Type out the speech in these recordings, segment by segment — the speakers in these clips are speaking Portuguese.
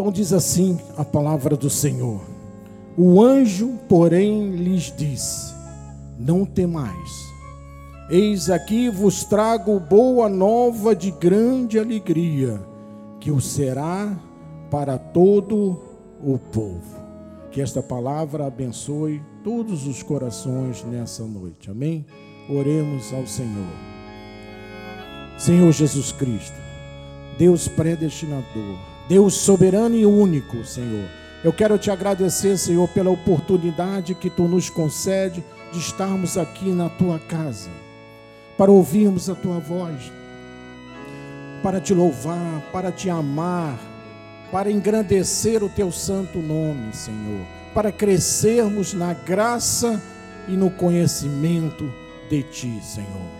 Então diz assim a palavra do Senhor: O anjo, porém, lhes disse: Não temais. Eis aqui vos trago boa nova de grande alegria, que o será para todo o povo. Que esta palavra abençoe todos os corações nessa noite. Amém? Oremos ao Senhor. Senhor Jesus Cristo, Deus predestinador, Deus soberano e único, Senhor. Eu quero te agradecer, Senhor, pela oportunidade que tu nos concede de estarmos aqui na tua casa, para ouvirmos a tua voz, para te louvar, para te amar, para engrandecer o teu santo nome, Senhor, para crescermos na graça e no conhecimento de ti, Senhor.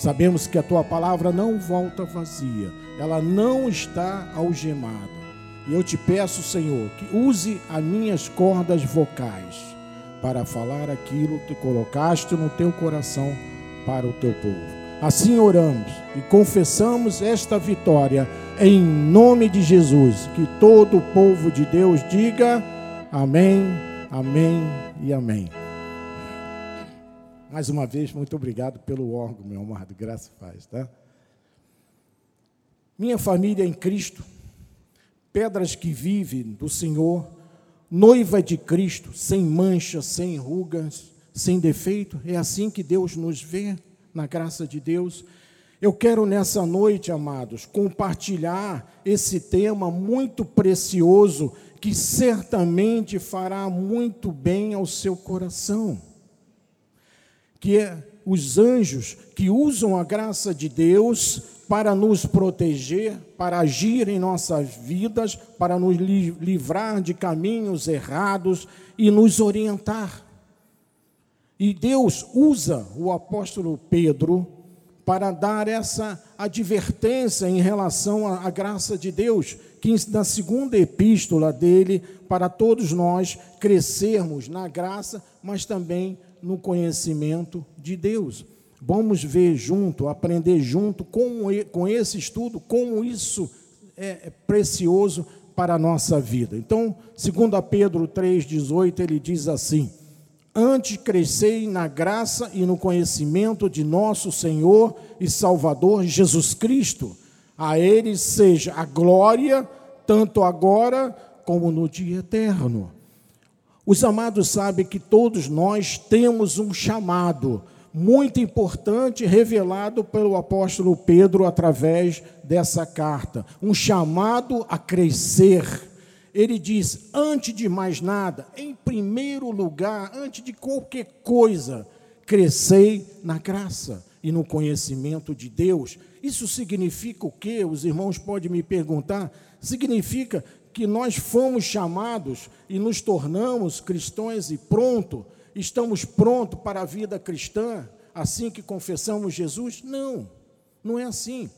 Sabemos que a tua palavra não volta vazia, ela não está algemada. E eu te peço, Senhor, que use as minhas cordas vocais para falar aquilo que colocaste no teu coração para o teu povo. Assim oramos e confessamos esta vitória em nome de Jesus. Que todo o povo de Deus diga amém, amém e amém. Mais uma vez, muito obrigado pelo órgão, meu amado. Graça faz, tá? Minha família em Cristo, pedras que vivem do Senhor, noiva de Cristo, sem mancha, sem rugas, sem defeito. É assim que Deus nos vê, na graça de Deus. Eu quero nessa noite, amados, compartilhar esse tema muito precioso que certamente fará muito bem ao seu coração. Que é os anjos que usam a graça de Deus para nos proteger, para agir em nossas vidas, para nos livrar de caminhos errados e nos orientar. E Deus usa o apóstolo Pedro para dar essa advertência em relação à, graça de Deus, que na segunda epístola dele, para todos nós crescermos na graça, mas também no conhecimento de Deus. Vamos ver junto, aprender junto com, com esse estudo, como isso é, é precioso para a nossa vida. Então, segundo Pedro 3,18, ele diz assim, Antes crescei na graça e no conhecimento de nosso Senhor e Salvador Jesus Cristo. A Ele seja a glória, tanto agora como no dia eterno. Os amados sabem que todos nós temos um chamado muito importante revelado pelo apóstolo Pedro através dessa carta. Um chamado a crescer ele diz: antes de mais nada, em primeiro lugar, antes de qualquer coisa, crescei na graça e no conhecimento de Deus. Isso significa o quê? Os irmãos podem me perguntar. Significa que nós fomos chamados e nos tornamos cristãos e pronto, estamos prontos para a vida cristã, assim que confessamos Jesus? Não, não é assim.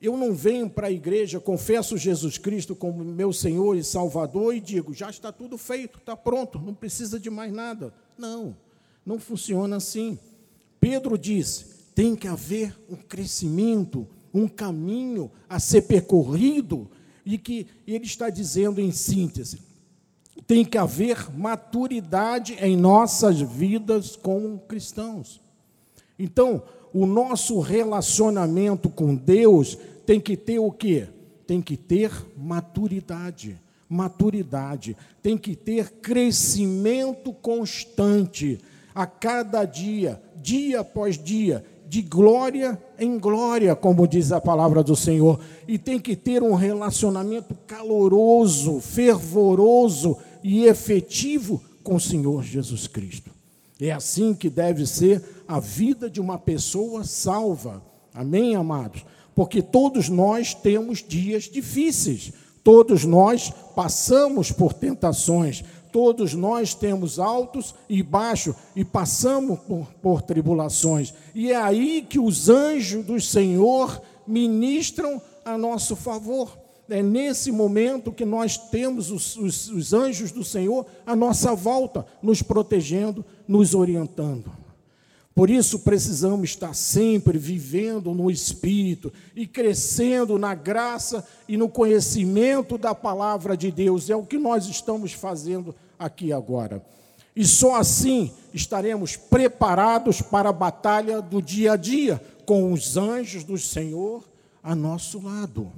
Eu não venho para a igreja, confesso Jesus Cristo como meu Senhor e Salvador e digo, já está tudo feito, está pronto, não precisa de mais nada. Não, não funciona assim. Pedro disse: tem que haver um crescimento, um caminho a ser percorrido, e que ele está dizendo em síntese: tem que haver maturidade em nossas vidas como cristãos. Então, o nosso relacionamento com Deus tem que ter o quê? Tem que ter maturidade. Maturidade. Tem que ter crescimento constante a cada dia, dia após dia, de glória em glória, como diz a palavra do Senhor. E tem que ter um relacionamento caloroso, fervoroso e efetivo com o Senhor Jesus Cristo. É assim que deve ser a vida de uma pessoa salva. Amém, amados? Porque todos nós temos dias difíceis, todos nós passamos por tentações, todos nós temos altos e baixos e passamos por, por tribulações. E é aí que os anjos do Senhor ministram a nosso favor. É nesse momento que nós temos os, os, os anjos do Senhor à nossa volta, nos protegendo, nos orientando. Por isso precisamos estar sempre vivendo no Espírito e crescendo na graça e no conhecimento da palavra de Deus. É o que nós estamos fazendo aqui agora. E só assim estaremos preparados para a batalha do dia a dia, com os anjos do Senhor a nosso lado.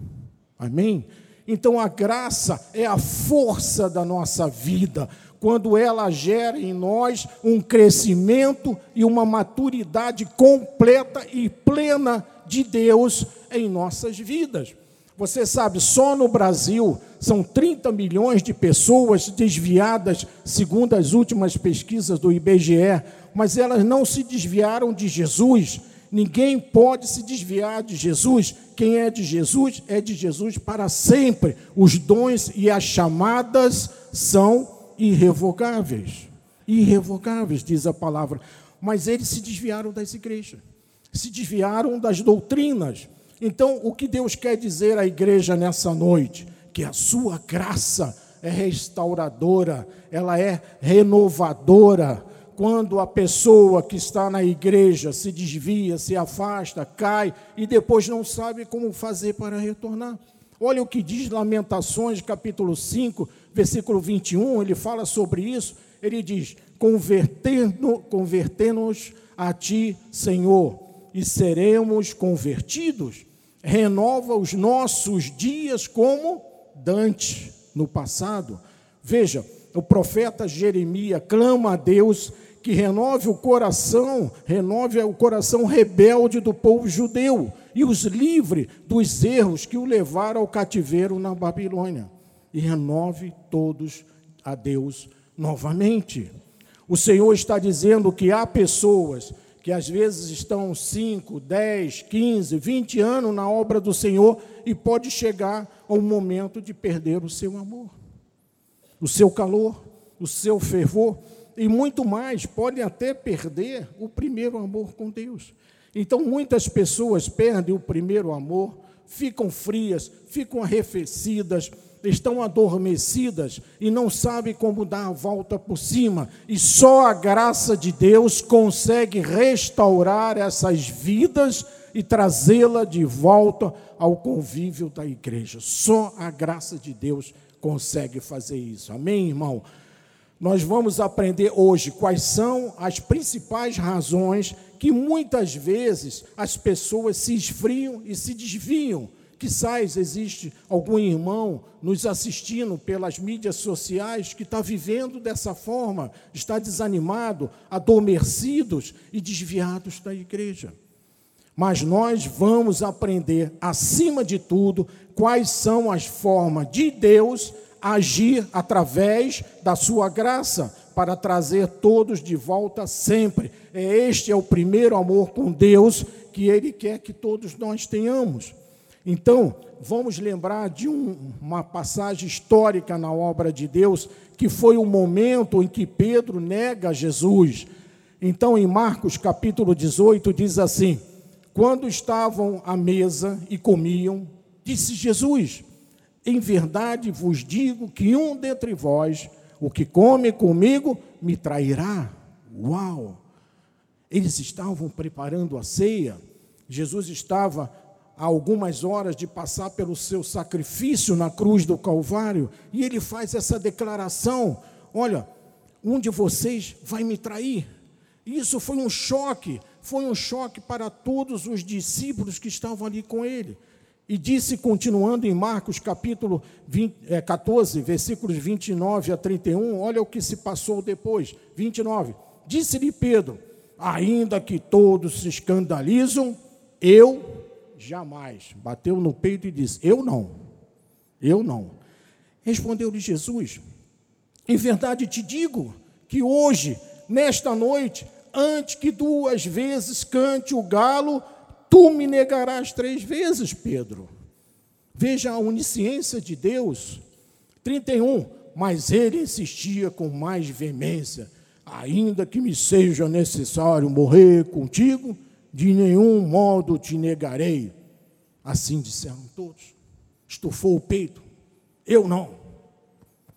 Amém? Então a graça é a força da nossa vida, quando ela gera em nós um crescimento e uma maturidade completa e plena de Deus em nossas vidas. Você sabe, só no Brasil são 30 milhões de pessoas desviadas, segundo as últimas pesquisas do IBGE, mas elas não se desviaram de Jesus. Ninguém pode se desviar de Jesus. Quem é de Jesus é de Jesus para sempre. Os dons e as chamadas são irrevogáveis. Irrevogáveis, diz a palavra. Mas eles se desviaram das igrejas, se desviaram das doutrinas. Então, o que Deus quer dizer à igreja nessa noite? Que a sua graça é restauradora, ela é renovadora. Quando a pessoa que está na igreja se desvia, se afasta, cai e depois não sabe como fazer para retornar. Olha o que diz Lamentações, capítulo 5, versículo 21, ele fala sobre isso. Ele diz: Converter-nos a ti, Senhor, e seremos convertidos. Renova os nossos dias como Dante no passado. Veja, o profeta Jeremias clama a Deus que renove o coração, renove o coração rebelde do povo judeu e os livre dos erros que o levaram ao cativeiro na Babilônia. E renove todos a Deus novamente. O Senhor está dizendo que há pessoas que às vezes estão 5, 10, 15, 20 anos na obra do Senhor e pode chegar ao momento de perder o seu amor, o seu calor, o seu fervor e muito mais, podem até perder o primeiro amor com Deus. Então, muitas pessoas perdem o primeiro amor, ficam frias, ficam arrefecidas, estão adormecidas e não sabem como dar a volta por cima. E só a graça de Deus consegue restaurar essas vidas e trazê-la de volta ao convívio da igreja. Só a graça de Deus consegue fazer isso. Amém, irmão? Nós vamos aprender hoje quais são as principais razões que muitas vezes as pessoas se esfriam e se desviam. Quizás existe algum irmão nos assistindo pelas mídias sociais que está vivendo dessa forma, está desanimado, adormecidos e desviados da igreja. Mas nós vamos aprender, acima de tudo, quais são as formas de Deus agir através da sua graça para trazer todos de volta sempre. É este é o primeiro amor com Deus que ele quer que todos nós tenhamos. Então, vamos lembrar de um, uma passagem histórica na obra de Deus, que foi o momento em que Pedro nega Jesus. Então, em Marcos capítulo 18, diz assim: Quando estavam à mesa e comiam, disse Jesus: em verdade vos digo que um dentre vós, o que come comigo, me trairá. Uau! Eles estavam preparando a ceia. Jesus estava a algumas horas de passar pelo seu sacrifício na cruz do Calvário, e ele faz essa declaração: Olha, um de vocês vai me trair. Isso foi um choque, foi um choque para todos os discípulos que estavam ali com ele. E disse, continuando em Marcos capítulo 20, é, 14, versículos 29 a 31, olha o que se passou depois. 29. Disse-lhe Pedro: Ainda que todos se escandalizam, eu jamais. Bateu no peito e disse: Eu não. Eu não. Respondeu-lhe Jesus: Em verdade te digo que hoje, nesta noite, antes que duas vezes cante o galo, Tu me negarás três vezes, Pedro. Veja a onisciência de Deus. 31. Mas ele insistia com mais veemência: ainda que me seja necessário morrer contigo, de nenhum modo te negarei. Assim disseram todos. Estufou o peito. Eu não.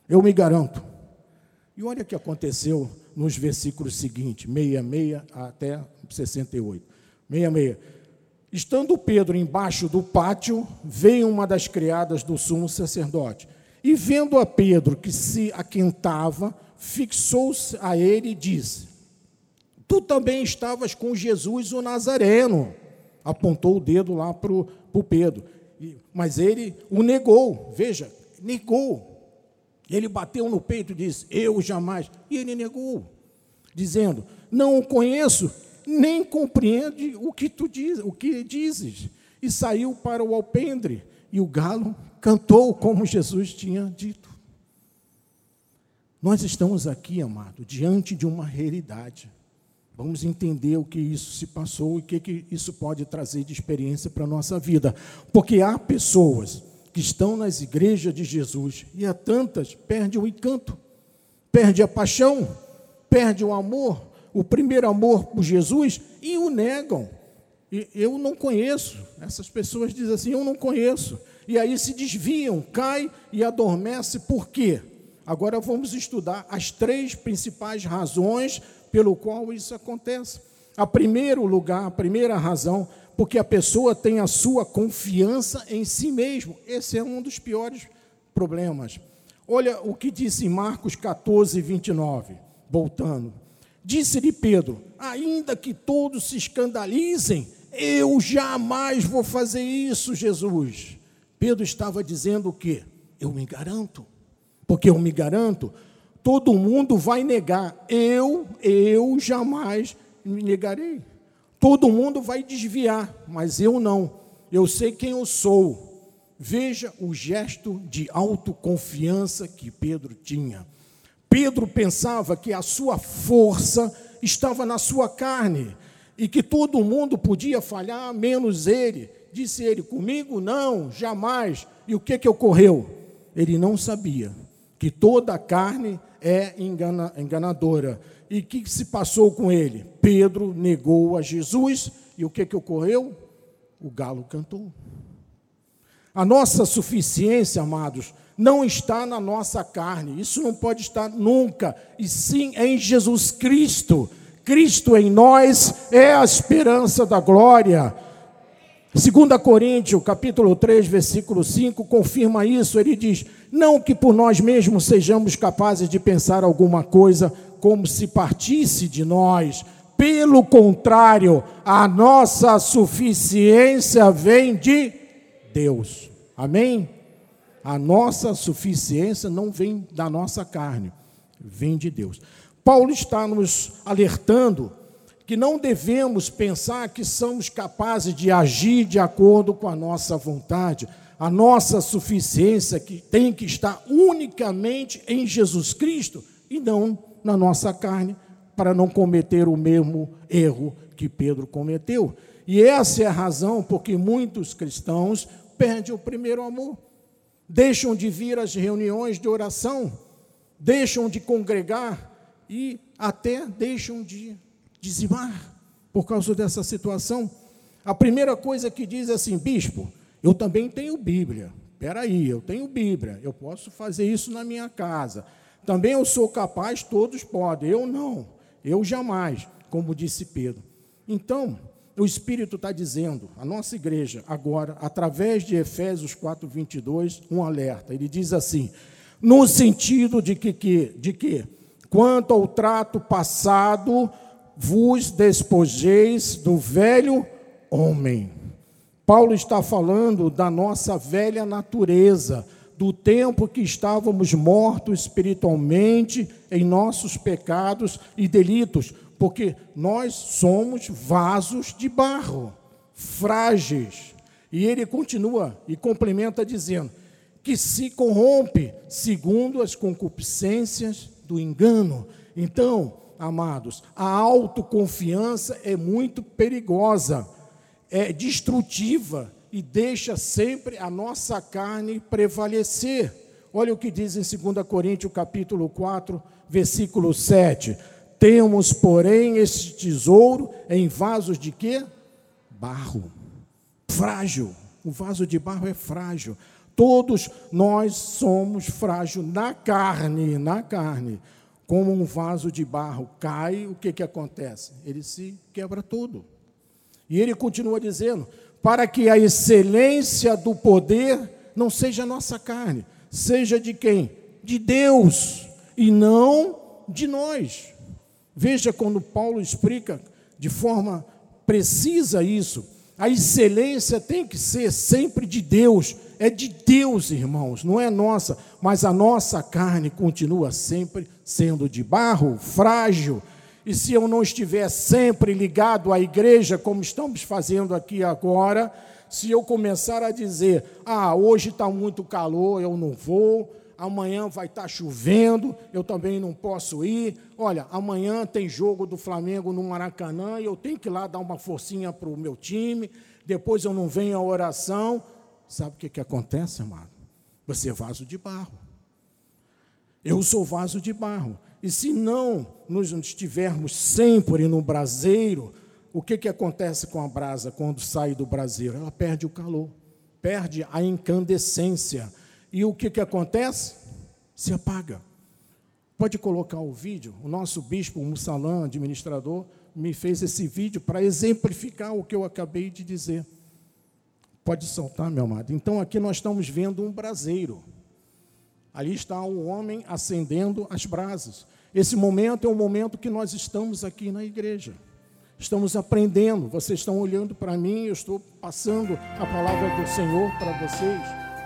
Eu me garanto. E olha o que aconteceu nos versículos seguintes, 66 até 68. 66. Estando Pedro embaixo do pátio, veio uma das criadas do sumo sacerdote. E vendo a Pedro que se aquentava, fixou-se a ele e disse: Tu também estavas com Jesus o Nazareno. Apontou o dedo lá para o Pedro. Mas ele o negou. Veja, negou. Ele bateu no peito e disse: Eu jamais. E ele negou, dizendo: Não o conheço, nem compreende o que tu diz, o que dizes. E saiu para o alpendre, e o galo cantou como Jesus tinha dito. Nós estamos aqui, amado, diante de uma realidade. Vamos entender o que isso se passou e o que, que isso pode trazer de experiência para a nossa vida. Porque há pessoas que estão nas igrejas de Jesus e há tantas perde o encanto, perde a paixão, perde o amor, o primeiro amor por Jesus e o negam. E eu não conheço. Essas pessoas dizem assim: eu não conheço. E aí se desviam, cai e adormece. Por quê? Agora vamos estudar as três principais razões pelo qual isso acontece. A primeiro lugar, a primeira razão porque a pessoa tem a sua confiança em si mesmo. Esse é um dos piores problemas. Olha o que disse em Marcos 14, 29, voltando. Disse-lhe Pedro: Ainda que todos se escandalizem, eu jamais vou fazer isso, Jesus. Pedro estava dizendo o quê? Eu me garanto. Porque eu me garanto, todo mundo vai negar. Eu, eu jamais me negarei. Todo mundo vai desviar, mas eu não. Eu sei quem eu sou. Veja o gesto de autoconfiança que Pedro tinha. Pedro pensava que a sua força estava na sua carne e que todo mundo podia falhar, menos ele. Disse ele: Comigo não, jamais. E o que, que ocorreu? Ele não sabia que toda a carne é engana, enganadora e o que se passou com ele? Pedro negou a Jesus e o que, que ocorreu? O galo cantou. A nossa suficiência, amados, não está na nossa carne, isso não pode estar nunca, e sim em Jesus Cristo. Cristo em nós é a esperança da glória. 2 Coríntios, capítulo 3, versículo 5, confirma isso. Ele diz: Não que por nós mesmos sejamos capazes de pensar alguma coisa como se partisse de nós. Pelo contrário, a nossa suficiência vem de Deus. Amém? A nossa suficiência não vem da nossa carne, vem de Deus. Paulo está nos alertando que não devemos pensar que somos capazes de agir de acordo com a nossa vontade. A nossa suficiência que tem que estar unicamente em Jesus Cristo e não na nossa carne, para não cometer o mesmo erro que Pedro cometeu. E essa é a razão porque muitos cristãos perdem o primeiro amor, deixam de vir às reuniões de oração, deixam de congregar e até deixam de dizimar por causa dessa situação. A primeira coisa que diz assim, bispo, eu também tenho Bíblia. Espera aí, eu tenho Bíblia, eu posso fazer isso na minha casa. Também eu sou capaz, todos podem. Eu não, eu jamais, como disse Pedro. Então, o Espírito está dizendo, a nossa igreja, agora, através de Efésios 4, 22, um alerta. Ele diz assim: no sentido de que, que, de que quanto ao trato passado, vos despojeis do velho homem. Paulo está falando da nossa velha natureza, do tempo que estávamos mortos espiritualmente em nossos pecados e delitos, porque nós somos vasos de barro, frágeis. E ele continua e complementa dizendo que se corrompe segundo as concupiscências do engano. Então, amados, a autoconfiança é muito perigosa, é destrutiva e deixa sempre a nossa carne prevalecer. Olha o que diz em 2 Coríntios capítulo 4, versículo 7. Temos, porém, este tesouro em vasos de quê? Barro. Frágil. O vaso de barro é frágil. Todos nós somos frágeis na carne, na carne. Como um vaso de barro cai, o que, que acontece? Ele se quebra todo. E ele continua dizendo: para que a excelência do poder não seja nossa carne, seja de quem? De Deus, e não de nós. Veja quando Paulo explica de forma precisa isso. A excelência tem que ser sempre de Deus, é de Deus, irmãos, não é nossa, mas a nossa carne continua sempre sendo de barro, frágil, e se eu não estiver sempre ligado à igreja, como estamos fazendo aqui agora, se eu começar a dizer, ah, hoje está muito calor, eu não vou, amanhã vai estar tá chovendo, eu também não posso ir. Olha, amanhã tem jogo do Flamengo no Maracanã e eu tenho que ir lá dar uma forcinha para o meu time, depois eu não venho à oração. Sabe o que, que acontece, amado? Você é vaso de barro. Eu sou vaso de barro. E se não nos estivermos sempre no braseiro, o que, que acontece com a brasa quando sai do braseiro? Ela perde o calor, perde a incandescência. E o que, que acontece? Se apaga. Pode colocar o vídeo. O nosso bispo Mussalã, administrador, me fez esse vídeo para exemplificar o que eu acabei de dizer. Pode soltar, meu amado. Então aqui nós estamos vendo um braseiro. Ali está um homem acendendo as brasas. Esse momento é o momento que nós estamos aqui na igreja. Estamos aprendendo, vocês estão olhando para mim, eu estou passando a palavra do Senhor para vocês.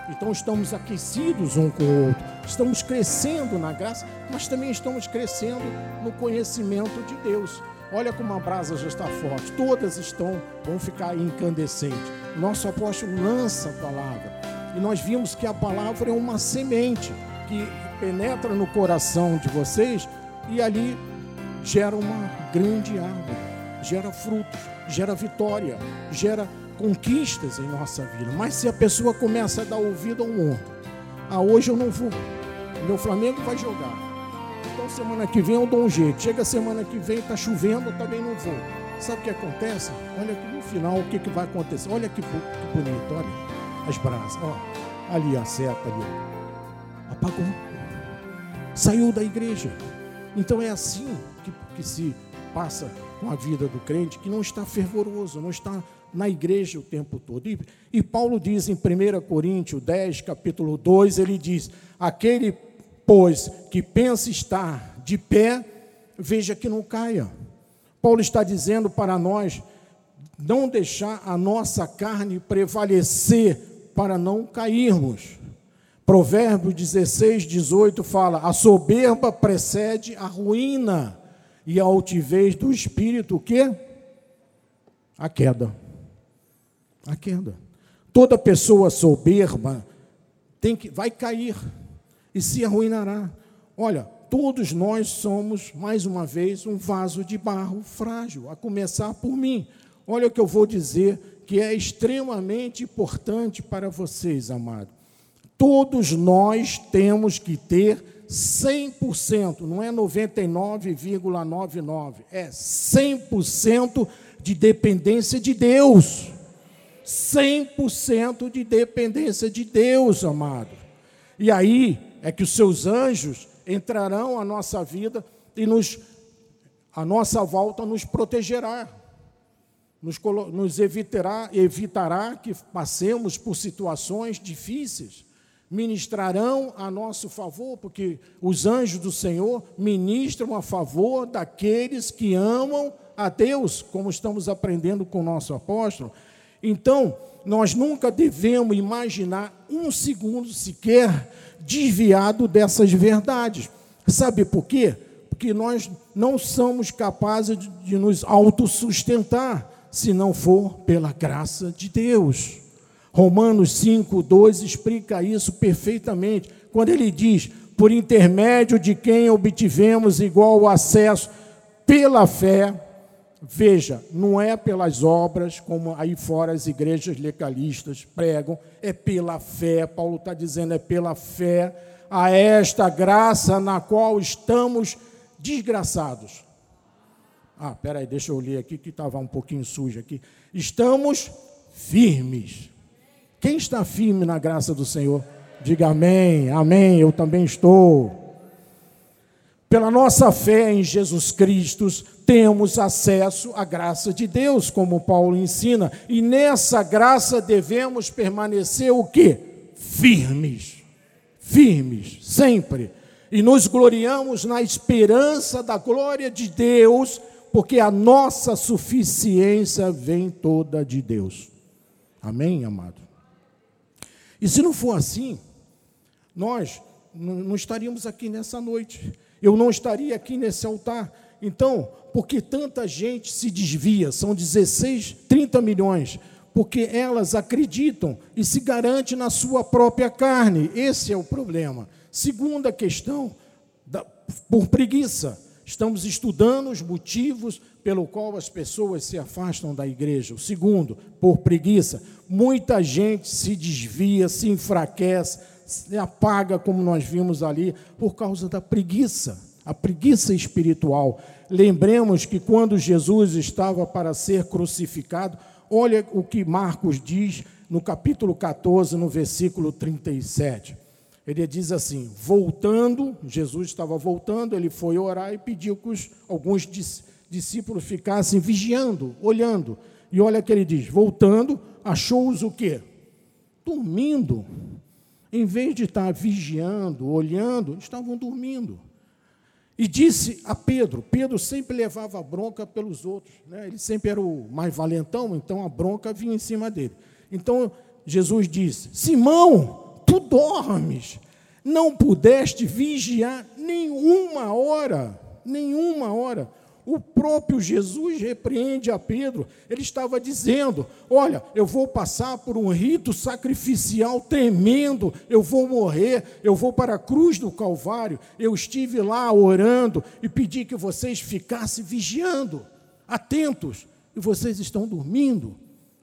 Então estamos aquecidos um com o outro, estamos crescendo na graça, mas também estamos crescendo no conhecimento de Deus. Olha como a brasa já está forte, todas estão, vão ficar incandescentes. Nosso apóstolo lança a palavra, e nós vimos que a palavra é uma semente que penetra no coração de vocês e ali gera uma grande árvore, gera frutos, gera vitória, gera conquistas em nossa vida. Mas se a pessoa começa a dar ouvido ao mundo, ah, hoje eu não vou, meu Flamengo vai jogar. Então semana que vem eu dou um jeito. Chega semana que vem, está chovendo, eu também não vou. Sabe o que acontece? Olha aqui no final o que, que vai acontecer. Olha que, que bonito, olha as brasas. Ó, ali a seta ali. Apagou. Saiu da igreja. Então é assim que, que se passa com a vida do crente que não está fervoroso, não está na igreja o tempo todo. E, e, Paulo diz em 1 Coríntios 10, capítulo 2, ele diz: Aquele, pois, que pensa estar de pé, veja que não caia. Paulo está dizendo para nós não deixar a nossa carne prevalecer para não cairmos. Provérbios 16, 18 fala: a soberba precede a ruína, e a altivez do espírito, o quê? A queda. A queda. Toda pessoa soberba tem que, vai cair e se arruinará. Olha, todos nós somos, mais uma vez, um vaso de barro frágil, a começar por mim. Olha o que eu vou dizer, que é extremamente importante para vocês, amados. Todos nós temos que ter 100%, não é 99,99, é 100% de dependência de Deus. 100% de dependência de Deus, amado. E aí é que os seus anjos entrarão à nossa vida e nos a nossa volta nos protegerá. Nos, nos evitará, evitará que passemos por situações difíceis ministrarão a nosso favor, porque os anjos do Senhor ministram a favor daqueles que amam a Deus, como estamos aprendendo com o nosso apóstolo. Então, nós nunca devemos imaginar um segundo sequer desviado dessas verdades. Sabe por quê? Porque nós não somos capazes de nos autossustentar se não for pela graça de Deus. Romanos 5, 2 explica isso perfeitamente, quando ele diz: por intermédio de quem obtivemos igual acesso pela fé, veja, não é pelas obras, como aí fora as igrejas legalistas pregam, é pela fé, Paulo está dizendo, é pela fé, a esta graça na qual estamos desgraçados. Ah, peraí, deixa eu ler aqui que estava um pouquinho sujo aqui. Estamos firmes quem está firme na graça do Senhor? Diga amém, amém, eu também estou. Pela nossa fé em Jesus Cristo, temos acesso à graça de Deus, como Paulo ensina, e nessa graça devemos permanecer o quê? Firmes. Firmes, sempre. E nos gloriamos na esperança da glória de Deus, porque a nossa suficiência vem toda de Deus. Amém, amado? E se não for assim, nós não estaríamos aqui nessa noite eu não estaria aqui nesse altar. Então, porque tanta gente se desvia, são 16, 30 milhões, porque elas acreditam e se garante na sua própria carne. Esse é o problema. Segunda questão, da, por preguiça. Estamos estudando os motivos pelo qual as pessoas se afastam da igreja. O segundo, por preguiça. Muita gente se desvia, se enfraquece, se apaga, como nós vimos ali, por causa da preguiça, a preguiça espiritual. Lembremos que quando Jesus estava para ser crucificado, olha o que Marcos diz no capítulo 14, no versículo 37. Ele diz assim: voltando, Jesus estava voltando, ele foi orar e pediu que os, alguns discípulos ficassem vigiando, olhando. E olha que ele diz: voltando, achou-os o quê? Dormindo. Em vez de estar vigiando, olhando, estavam dormindo. E disse a Pedro: Pedro sempre levava a bronca pelos outros, né? ele sempre era o mais valentão, então a bronca vinha em cima dele. Então Jesus disse: Simão, tu dormes, não pudeste vigiar nenhuma hora, nenhuma hora. O próprio Jesus repreende a Pedro. Ele estava dizendo: Olha, eu vou passar por um rito sacrificial tremendo, eu vou morrer, eu vou para a cruz do Calvário. Eu estive lá orando e pedi que vocês ficassem vigiando, atentos, e vocês estão dormindo.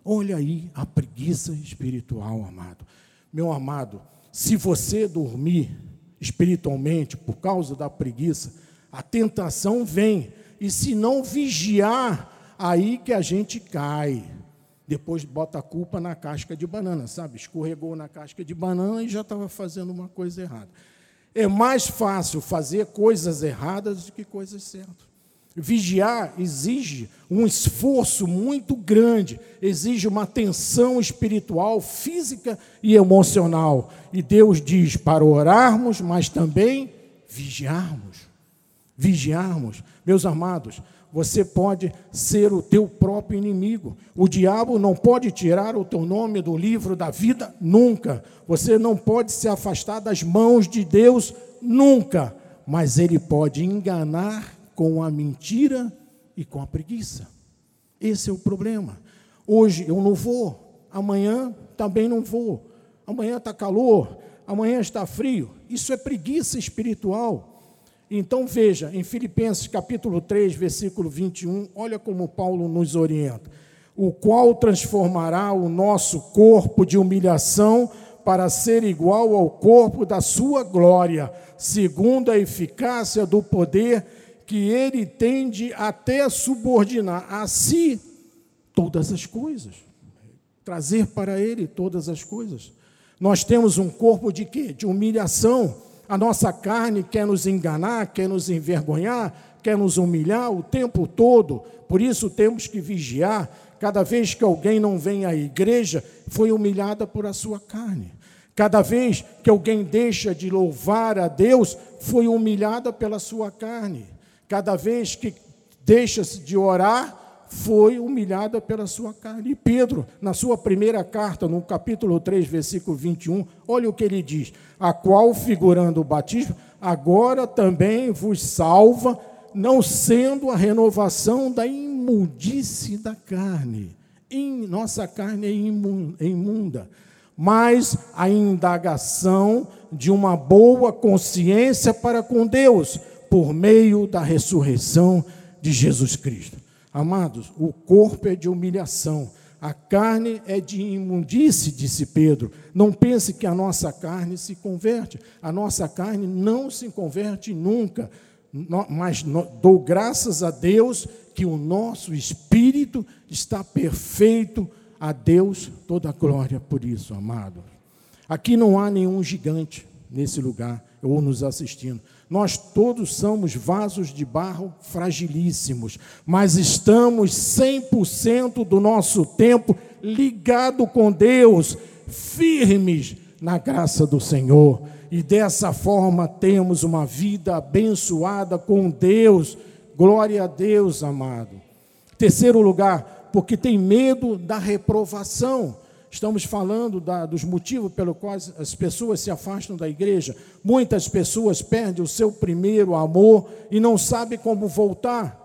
Olha aí a preguiça espiritual, amado. Meu amado, se você dormir espiritualmente por causa da preguiça, a tentação vem e se não vigiar, aí que a gente cai. Depois bota a culpa na casca de banana, sabe? Escorregou na casca de banana e já estava fazendo uma coisa errada. É mais fácil fazer coisas erradas do que coisas certas. Vigiar exige um esforço muito grande, exige uma atenção espiritual, física e emocional. E Deus diz para orarmos, mas também vigiarmos vigiarmos. Meus amados, você pode ser o teu próprio inimigo. O diabo não pode tirar o teu nome do livro da vida nunca. Você não pode se afastar das mãos de Deus nunca. Mas ele pode enganar com a mentira e com a preguiça. Esse é o problema. Hoje eu não vou, amanhã também não vou. Amanhã está calor, amanhã está frio. Isso é preguiça espiritual. Então veja, em Filipenses capítulo 3, versículo 21, olha como Paulo nos orienta. O qual transformará o nosso corpo de humilhação para ser igual ao corpo da sua glória, segundo a eficácia do poder que ele tende até subordinar a si todas as coisas, trazer para ele todas as coisas. Nós temos um corpo de quê? De humilhação a nossa carne quer nos enganar, quer nos envergonhar, quer nos humilhar o tempo todo. Por isso temos que vigiar. Cada vez que alguém não vem à igreja, foi humilhada por a sua carne. Cada vez que alguém deixa de louvar a Deus, foi humilhada pela sua carne. Cada vez que deixa-se de orar, foi humilhada pela sua carne. E Pedro, na sua primeira carta, no capítulo 3, versículo 21, olha o que ele diz: A qual, figurando o batismo, agora também vos salva, não sendo a renovação da imundice da carne. Em, nossa carne é imunda, mas a indagação de uma boa consciência para com Deus, por meio da ressurreição de Jesus Cristo. Amados, o corpo é de humilhação, a carne é de imundície, disse Pedro. Não pense que a nossa carne se converte, a nossa carne não se converte nunca, mas dou graças a Deus que o nosso espírito está perfeito, a Deus toda a glória por isso, amado. Aqui não há nenhum gigante nesse lugar. ou nos assistindo. Nós todos somos vasos de barro fragilíssimos, mas estamos 100% do nosso tempo ligado com Deus, firmes na graça do Senhor. E dessa forma temos uma vida abençoada com Deus. Glória a Deus, amado. Terceiro lugar, porque tem medo da reprovação. Estamos falando da, dos motivos pelos quais as pessoas se afastam da igreja. Muitas pessoas perdem o seu primeiro amor e não sabem como voltar.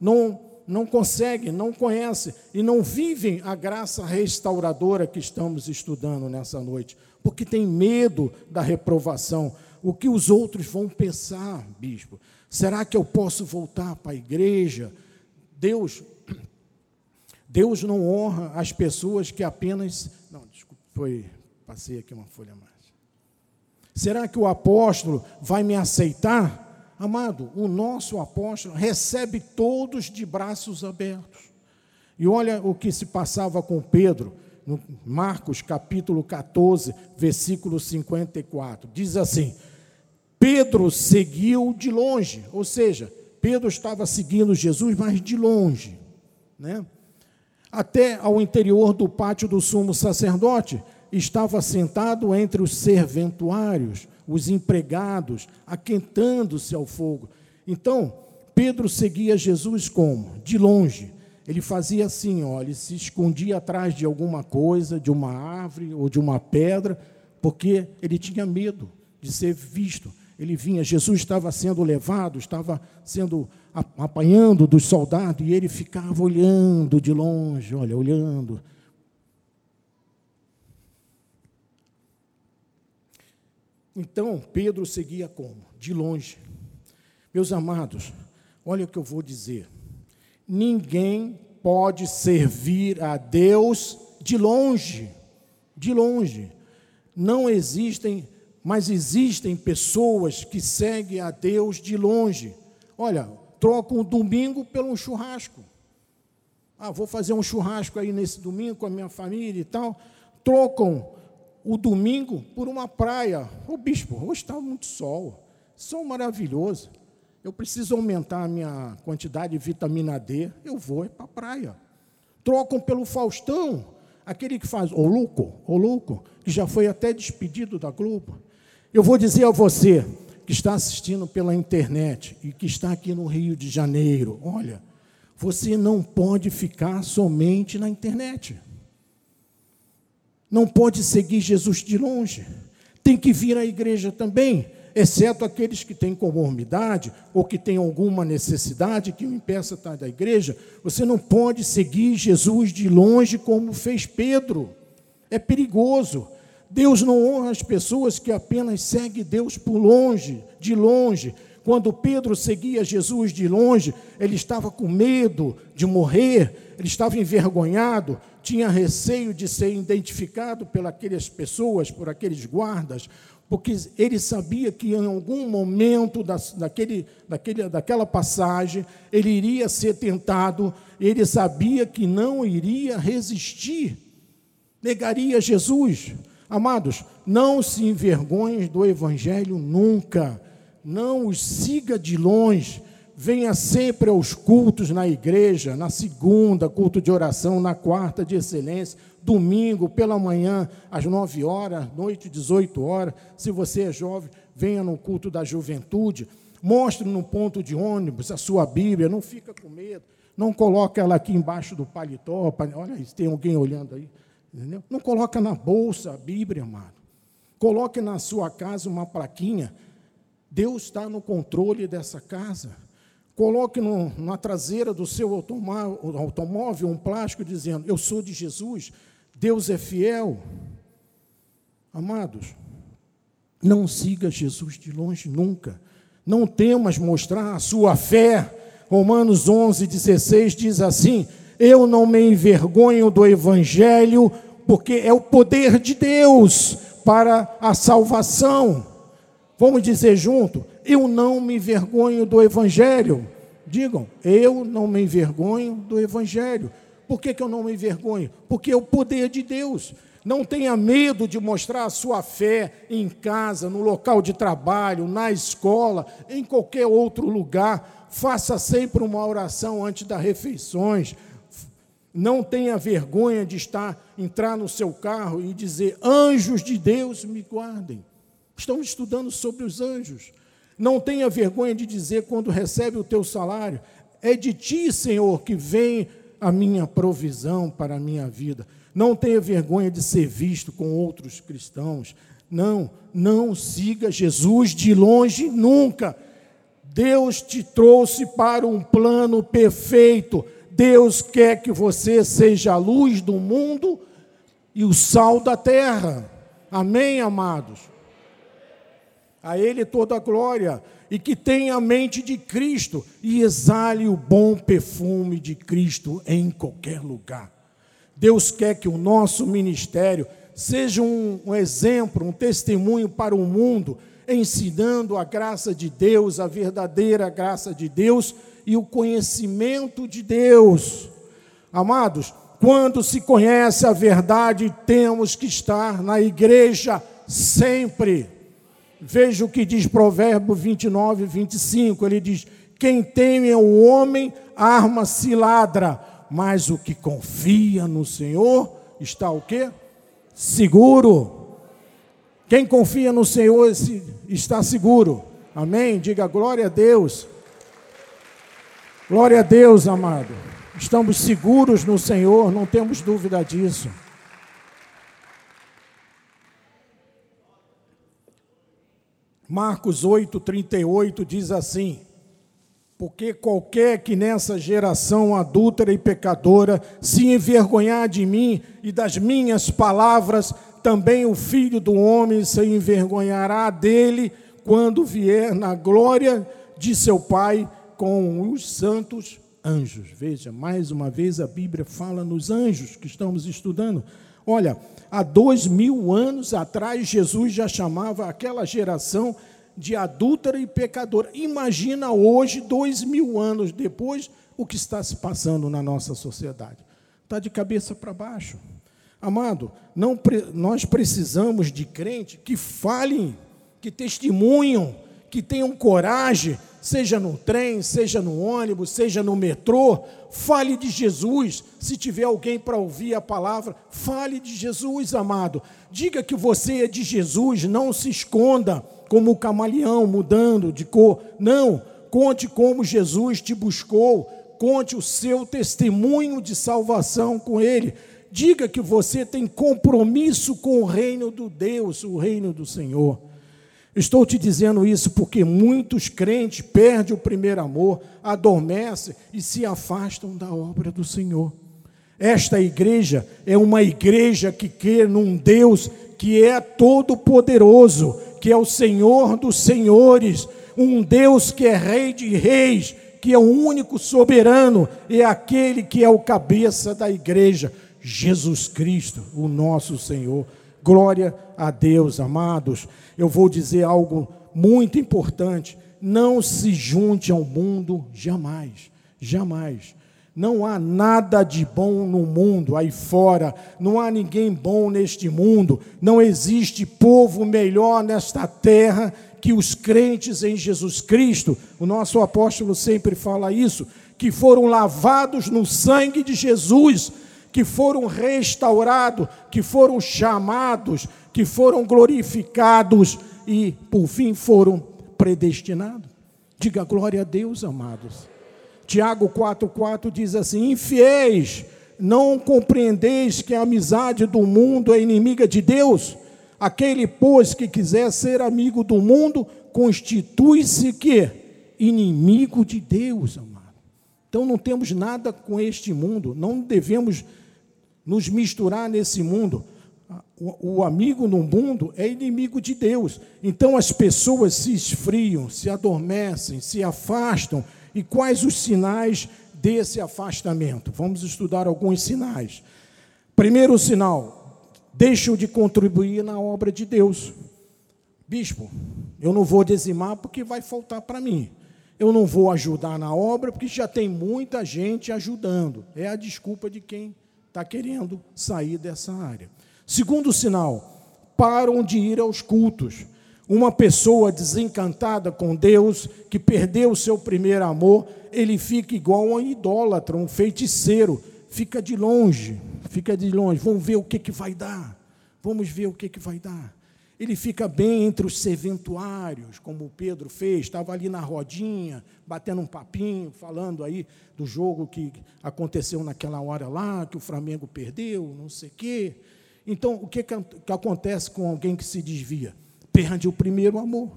Não, não conseguem, não conhecem e não vivem a graça restauradora que estamos estudando nessa noite, porque tem medo da reprovação. O que os outros vão pensar, bispo? Será que eu posso voltar para a igreja? Deus Deus não honra as pessoas que apenas. Não, desculpa, foi. Passei aqui uma folha mais. Será que o apóstolo vai me aceitar? Amado, o nosso apóstolo recebe todos de braços abertos. E olha o que se passava com Pedro, no Marcos capítulo 14, versículo 54. Diz assim: Pedro seguiu de longe, ou seja, Pedro estava seguindo Jesus, mas de longe, né? Até ao interior do pátio do sumo sacerdote, estava sentado entre os serventuários, os empregados, aquentando-se ao fogo. Então, Pedro seguia Jesus como? De longe. Ele fazia assim, ó, ele se escondia atrás de alguma coisa, de uma árvore ou de uma pedra, porque ele tinha medo de ser visto. Ele vinha, Jesus estava sendo levado, estava sendo apanhando dos soldados, e ele ficava olhando de longe, olha, olhando. Então Pedro seguia como? De longe. Meus amados, olha o que eu vou dizer. Ninguém pode servir a Deus de longe. De longe. Não existem, mas existem pessoas que seguem a Deus de longe. Olha, trocam o domingo pelo um churrasco. Ah, vou fazer um churrasco aí nesse domingo com a minha família e tal. Trocam o domingo por uma praia. Ô bispo, hoje está muito sol, sol maravilhoso. Eu preciso aumentar a minha quantidade de vitamina D, eu vou para a praia. Trocam pelo Faustão, aquele que faz o Louco, o Louco, que já foi até despedido da Globo. Eu vou dizer a você, que está assistindo pela internet e que está aqui no Rio de Janeiro, olha, você não pode ficar somente na internet. Não pode seguir Jesus de longe. Tem que vir à igreja também, exceto aqueles que têm comorbidade ou que têm alguma necessidade que o impeça estar da igreja. Você não pode seguir Jesus de longe como fez Pedro. É perigoso. Deus não honra as pessoas que apenas seguem Deus por longe, de longe. Quando Pedro seguia Jesus de longe, ele estava com medo de morrer, ele estava envergonhado, tinha receio de ser identificado pelas pessoas, por aqueles guardas, porque ele sabia que em algum momento da, daquele, daquele, daquela passagem ele iria ser tentado, ele sabia que não iria resistir, negaria Jesus. Amados, não se envergonhem do Evangelho nunca, não os siga de longe, venha sempre aos cultos na igreja, na segunda, culto de oração, na quarta de excelência, domingo pela manhã, às nove horas, noite, 18 horas. Se você é jovem, venha no culto da juventude, mostre no ponto de ônibus a sua Bíblia, não fica com medo, não coloque ela aqui embaixo do paletó, olha, tem alguém olhando aí. Entendeu? Não coloca na bolsa a Bíblia, amado. Coloque na sua casa uma plaquinha. Deus está no controle dessa casa. Coloque no, na traseira do seu automóvel um plástico dizendo: Eu sou de Jesus, Deus é fiel. Amados, não siga Jesus de longe nunca. Não temas mostrar a sua fé. Romanos 11, 16 diz assim: Eu não me envergonho do Evangelho, porque é o poder de Deus para a salvação. Vamos dizer junto: eu não me envergonho do Evangelho. Digam, eu não me envergonho do Evangelho. Por que, que eu não me envergonho? Porque é o poder de Deus. Não tenha medo de mostrar a sua fé em casa, no local de trabalho, na escola, em qualquer outro lugar. Faça sempre uma oração antes das refeições. Não tenha vergonha de estar entrar no seu carro e dizer: "Anjos de Deus me guardem". Estamos estudando sobre os anjos. Não tenha vergonha de dizer quando recebe o teu salário: "É de ti, Senhor, que vem a minha provisão para a minha vida". Não tenha vergonha de ser visto com outros cristãos. Não, não siga Jesus de longe nunca. Deus te trouxe para um plano perfeito. Deus quer que você seja a luz do mundo e o sal da terra. Amém, amados? A Ele toda a glória. E que tenha a mente de Cristo e exale o bom perfume de Cristo em qualquer lugar. Deus quer que o nosso ministério seja um, um exemplo, um testemunho para o mundo, ensinando a graça de Deus, a verdadeira graça de Deus e o conhecimento de Deus. Amados, quando se conhece a verdade, temos que estar na igreja sempre. Veja o que diz Provérbio 29, 25. Ele diz: Quem teme o homem, arma ladra mas o que confia no Senhor está o quê? Seguro. Quem confia no Senhor está seguro. Amém? Diga glória a Deus. Glória a Deus, amado. Estamos seguros no Senhor, não temos dúvida disso. Marcos 8, 38 diz assim: porque qualquer que nessa geração adúltera e pecadora se envergonhar de mim e das minhas palavras, também o filho do homem se envergonhará dele quando vier na glória de seu Pai com os santos anjos. Veja, mais uma vez a Bíblia fala nos anjos que estamos estudando. Olha, há dois mil anos atrás, Jesus já chamava aquela geração de adúltera e pecadora. Imagina hoje, dois mil anos depois, o que está se passando na nossa sociedade. Está de cabeça para baixo. Amado, não, nós precisamos de crente que falem, que testemunham, que tenham coragem, seja no trem, seja no ônibus, seja no metrô, fale de Jesus. Se tiver alguém para ouvir a palavra, fale de Jesus, amado. Diga que você é de Jesus, não se esconda como o camaleão mudando de cor. Não, conte como Jesus te buscou, conte o seu testemunho de salvação com ele. Diga que você tem compromisso com o reino do Deus, o reino do Senhor. Estou te dizendo isso porque muitos crentes perdem o primeiro amor, adormecem e se afastam da obra do Senhor. Esta igreja é uma igreja que crê num Deus que é todo-poderoso, que é o Senhor dos senhores, um Deus que é Rei de reis, que é o único soberano, é aquele que é o cabeça da igreja, Jesus Cristo, o nosso Senhor. Glória a Deus, amados. Eu vou dizer algo muito importante: não se junte ao mundo jamais, jamais. Não há nada de bom no mundo aí fora, não há ninguém bom neste mundo, não existe povo melhor nesta terra que os crentes em Jesus Cristo. O nosso apóstolo sempre fala isso, que foram lavados no sangue de Jesus, que foram restaurados, que foram chamados, que foram glorificados e, por fim, foram predestinados. Diga glória a Deus, amados. Tiago 4,4 diz assim: Infiéis, não compreendeis que a amizade do mundo é inimiga de Deus? Aquele, pois, que quiser ser amigo do mundo, constitui-se que? Inimigo de Deus, amado. Então não temos nada com este mundo, não devemos nos misturar nesse mundo. O, o amigo no mundo é inimigo de Deus. Então as pessoas se esfriam, se adormecem, se afastam e quais os sinais desse afastamento? Vamos estudar alguns sinais. Primeiro sinal, deixam de contribuir na obra de Deus. Bispo, eu não vou dizimar porque vai faltar para mim. Eu não vou ajudar na obra porque já tem muita gente ajudando. É a desculpa de quem está querendo sair dessa área. Segundo sinal, param de ir aos cultos. Uma pessoa desencantada com Deus, que perdeu o seu primeiro amor, ele fica igual a um idólatra, um feiticeiro, fica de longe, fica de longe. Vamos ver o que, que vai dar. Vamos ver o que, que vai dar. Ele fica bem entre os serventuários, como o Pedro fez, estava ali na rodinha, batendo um papinho, falando aí do jogo que aconteceu naquela hora lá, que o Flamengo perdeu, não sei o quê. Então, o que, que, acontece com alguém que se desvia? Perde o primeiro amor.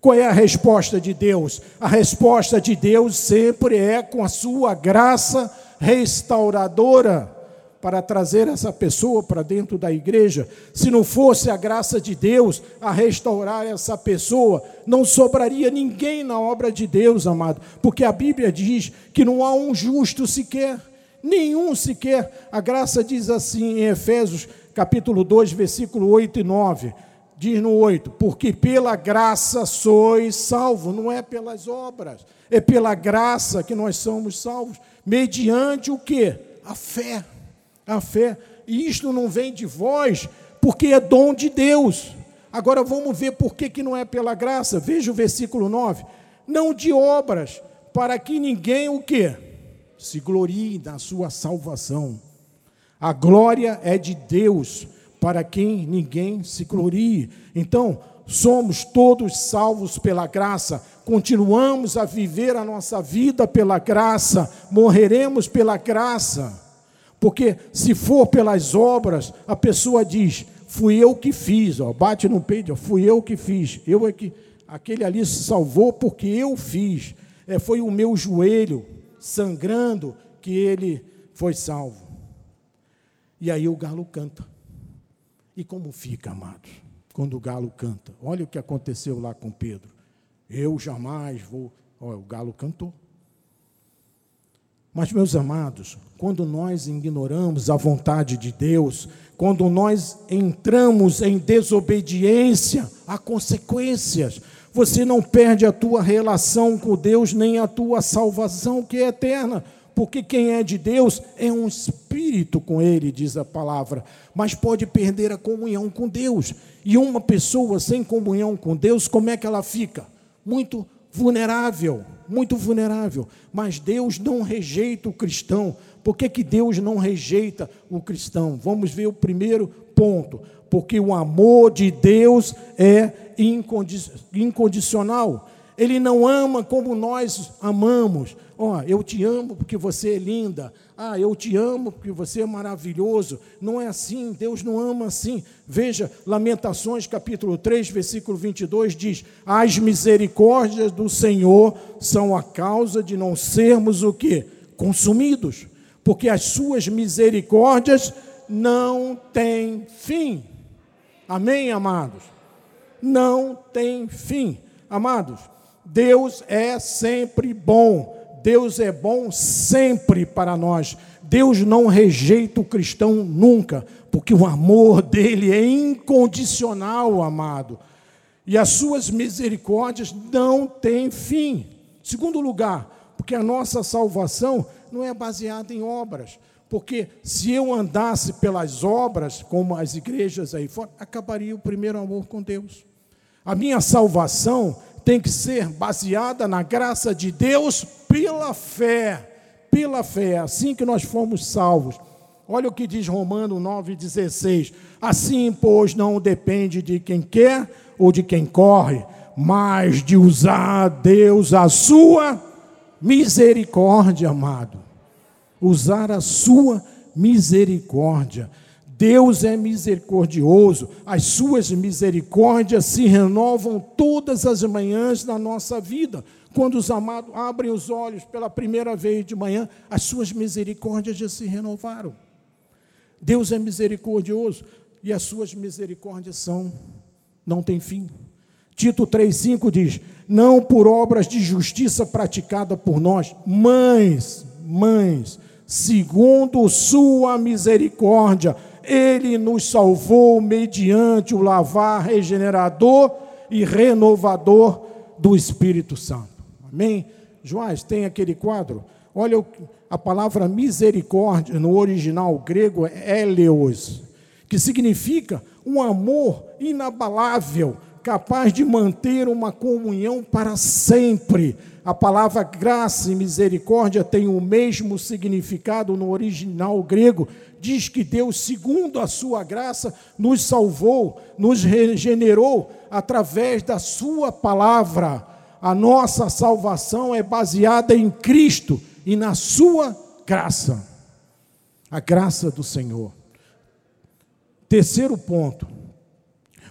Qual é a resposta de Deus? A resposta de Deus sempre é com a sua graça restauradora para trazer essa pessoa para dentro da igreja. Se não fosse a graça de Deus a restaurar essa pessoa, não sobraria ninguém na obra de Deus, amado, porque a Bíblia diz que não há um justo sequer, nenhum sequer. A graça diz assim em Efésios, capítulo 2, versículo 8 e 9 diz no 8: Porque pela graça sois salvos, não é pelas obras, é pela graça que nós somos salvos, mediante o que? A fé a fé. E isto não vem de vós, porque é dom de Deus. Agora vamos ver por que, que não é pela graça. Veja o versículo 9. Não de obras, para que ninguém o quê? Se glorie na sua salvação. A glória é de Deus, para quem ninguém se glorie. Então, somos todos salvos pela graça, continuamos a viver a nossa vida pela graça, morreremos pela graça. Porque se for pelas obras, a pessoa diz: fui eu que fiz, ó, bate no peito, ó, fui eu que fiz. Eu é que aquele ali se salvou porque eu fiz. É, foi o meu joelho sangrando que ele foi salvo. E aí o galo canta. E como fica, amados, quando o galo canta? Olha o que aconteceu lá com Pedro. Eu jamais vou. Olha, o galo cantou. Mas, meus amados, quando nós ignoramos a vontade de Deus, quando nós entramos em desobediência, há consequências. Você não perde a tua relação com Deus, nem a tua salvação, que é eterna, porque quem é de Deus é um espírito com Ele, diz a palavra, mas pode perder a comunhão com Deus. E uma pessoa sem comunhão com Deus, como é que ela fica? Muito vulnerável, muito vulnerável. Mas Deus não rejeita o cristão. Por que, que Deus não rejeita o cristão? Vamos ver o primeiro ponto. Porque o amor de Deus é incondicional. Ele não ama como nós amamos. Ó, oh, eu te amo porque você é linda. Ah, eu te amo porque você é maravilhoso. Não é assim, Deus não ama assim. Veja, Lamentações capítulo 3, versículo 22 diz: As misericórdias do Senhor são a causa de não sermos o que? Consumidos. Porque as suas misericórdias não têm fim. Amém, amados? Não tem fim. Amados, Deus é sempre bom. Deus é bom sempre para nós. Deus não rejeita o cristão nunca, porque o amor dele é incondicional, amado. E as suas misericórdias não têm fim. Segundo lugar, porque a nossa salvação não é baseada em obras. Porque se eu andasse pelas obras, como as igrejas aí fora, acabaria o primeiro amor com Deus. A minha salvação tem que ser baseada na graça de Deus pela fé. Pela fé, é assim que nós fomos salvos. Olha o que diz Romano 9,16. Assim, pois, não depende de quem quer ou de quem corre, mas de usar Deus a sua misericórdia, amado. Usar a sua misericórdia. Deus é misericordioso, as suas misericórdias se renovam todas as manhãs na nossa vida. Quando os amados abrem os olhos pela primeira vez de manhã, as suas misericórdias já se renovaram. Deus é misericordioso e as suas misericórdias são não tem fim. Tito 3:5 diz: "Não por obras de justiça praticada por nós, mães, mães, segundo sua misericórdia, ele nos salvou mediante o lavar regenerador e renovador do Espírito Santo. Amém? Joás, tem aquele quadro? Olha a palavra misericórdia no original grego é eleos, que significa um amor inabalável, capaz de manter uma comunhão para sempre. A palavra graça e misericórdia tem o mesmo significado no original grego. Diz que Deus, segundo a sua graça, nos salvou, nos regenerou através da sua palavra. A nossa salvação é baseada em Cristo e na sua graça. A graça do Senhor. Terceiro ponto,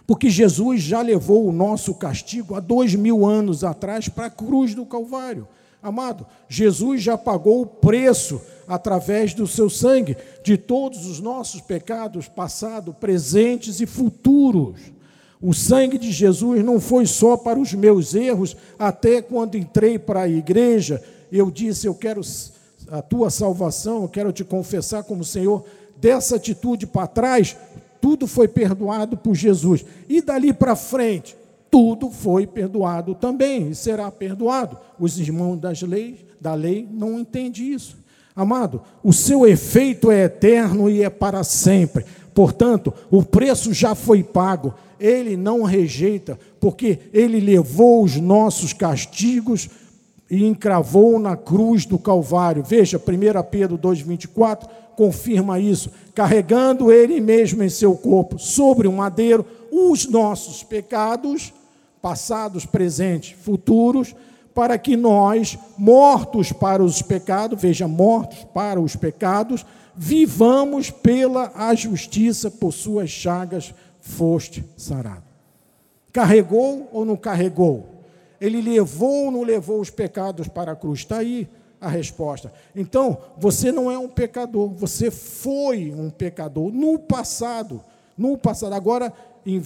porque Jesus já levou o nosso castigo há dois mil anos atrás para a cruz do Calvário. Amado, Jesus já pagou o preço através do seu sangue de todos os nossos pecados, passados, presentes e futuros. O sangue de Jesus não foi só para os meus erros, até quando entrei para a igreja, eu disse: Eu quero a tua salvação, eu quero te confessar como Senhor. Dessa atitude para trás, tudo foi perdoado por Jesus. E dali para frente, tudo foi perdoado também e será perdoado. Os irmãos das leis, da lei não entendem isso. Amado, o seu efeito é eterno e é para sempre. Portanto, o preço já foi pago. Ele não rejeita, porque ele levou os nossos castigos e encravou na cruz do Calvário. Veja, 1 Pedro 2,24 confirma isso, carregando ele mesmo em seu corpo, sobre o madeiro, os nossos pecados, passados, presentes, futuros, para que nós, mortos para os pecados, veja, mortos para os pecados, vivamos pela a justiça, por suas chagas foste sarado. Carregou ou não carregou? Ele levou ou não levou os pecados para a cruz? Está aí a resposta. Então, você não é um pecador, você foi um pecador no passado. No passado. Agora, em,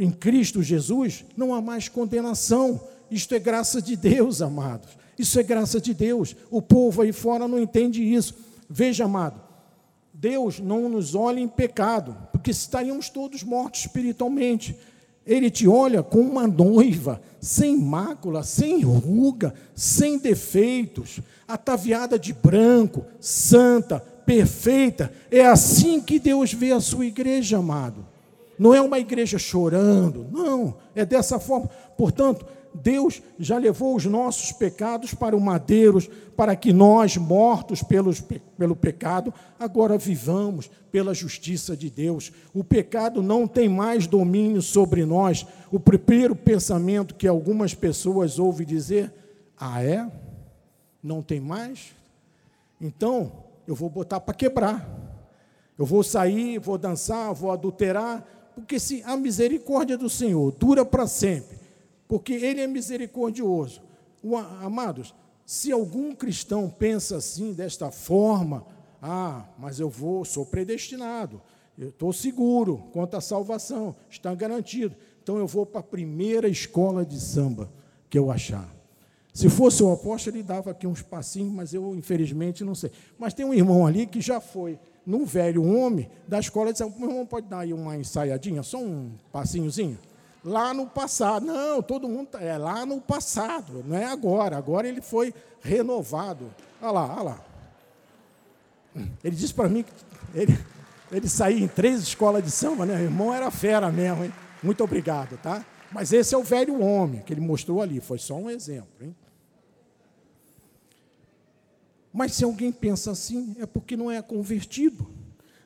em Cristo Jesus, não há mais condenação. Isto é graça de Deus, amados. Isso é graça de Deus. O povo aí fora não entende isso. Veja, amado, Deus não nos olha em pecado, porque estaríamos todos mortos espiritualmente. Ele te olha com uma noiva, sem mácula, sem ruga, sem defeitos, ataviada de branco, santa, perfeita. É assim que Deus vê a sua igreja, amado. Não é uma igreja chorando, não, é dessa forma. Portanto, Deus já levou os nossos pecados para o madeiro, para que nós, mortos pelos, pelo pecado, agora vivamos pela justiça de Deus. O pecado não tem mais domínio sobre nós. O primeiro pensamento que algumas pessoas ouvem dizer: Ah, é? Não tem mais? Então, eu vou botar para quebrar. Eu vou sair, vou dançar, vou adulterar, porque se a misericórdia do Senhor dura para sempre, porque Ele é misericordioso. O, amados, se algum cristão pensa assim, desta forma, ah, mas eu vou, sou predestinado, eu estou seguro quanto à salvação, está garantido. Então eu vou para a primeira escola de samba que eu achar. Se fosse o apóstolo, ele dava aqui uns passinhos, mas eu, infelizmente, não sei. Mas tem um irmão ali que já foi num velho homem da escola de samba. Meu irmão pode dar aí uma ensaiadinha, só um passinhozinho? Lá no passado. Não, todo mundo tá, é lá no passado, não é agora. Agora ele foi renovado. Olha lá, olha lá. Ele disse para mim que ele, ele saía em três escolas de samba, né? O irmão era fera mesmo, hein? Muito obrigado, tá? Mas esse é o velho homem que ele mostrou ali, foi só um exemplo, hein? Mas se alguém pensa assim, é porque não é convertido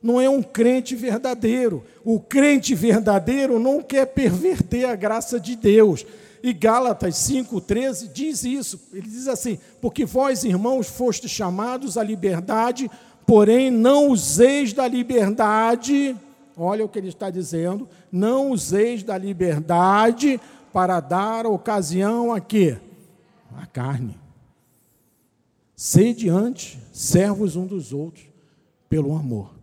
não é um crente verdadeiro. O crente verdadeiro não quer perverter a graça de Deus. E Gálatas 5,13 diz isso. Ele diz assim: Porque vós, irmãos, fostes chamados à liberdade, porém não useis da liberdade. Olha o que ele está dizendo: não useis da liberdade para dar ocasião a quê? A carne. Sede antes, servos um dos outros, pelo amor.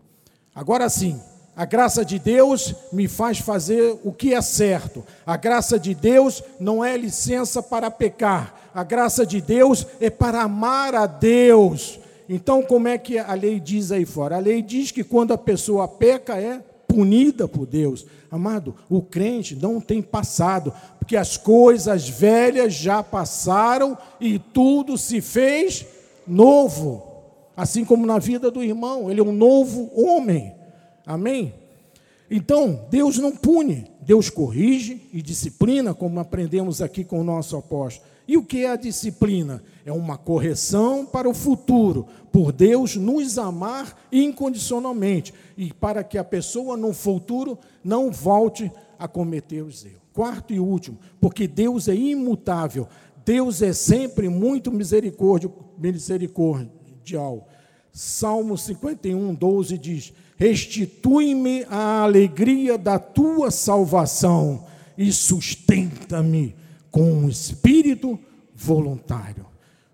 Agora sim, a graça de Deus me faz fazer o que é certo. A graça de Deus não é licença para pecar. A graça de Deus é para amar a Deus. Então, como é que a lei diz aí fora? A lei diz que quando a pessoa peca é punida por Deus. Amado, o crente não tem passado, porque as coisas velhas já passaram e tudo se fez novo. Assim como na vida do irmão, ele é um novo homem. Amém? Então, Deus não pune, Deus corrige e disciplina, como aprendemos aqui com o nosso apóstolo. E o que é a disciplina? É uma correção para o futuro, por Deus nos amar incondicionalmente e para que a pessoa no futuro não volte a cometer os erros. Quarto e último, porque Deus é imutável, Deus é sempre muito misericordial. Salmo 51, 12 diz: Restitui-me a alegria da tua salvação e sustenta-me com um espírito voluntário.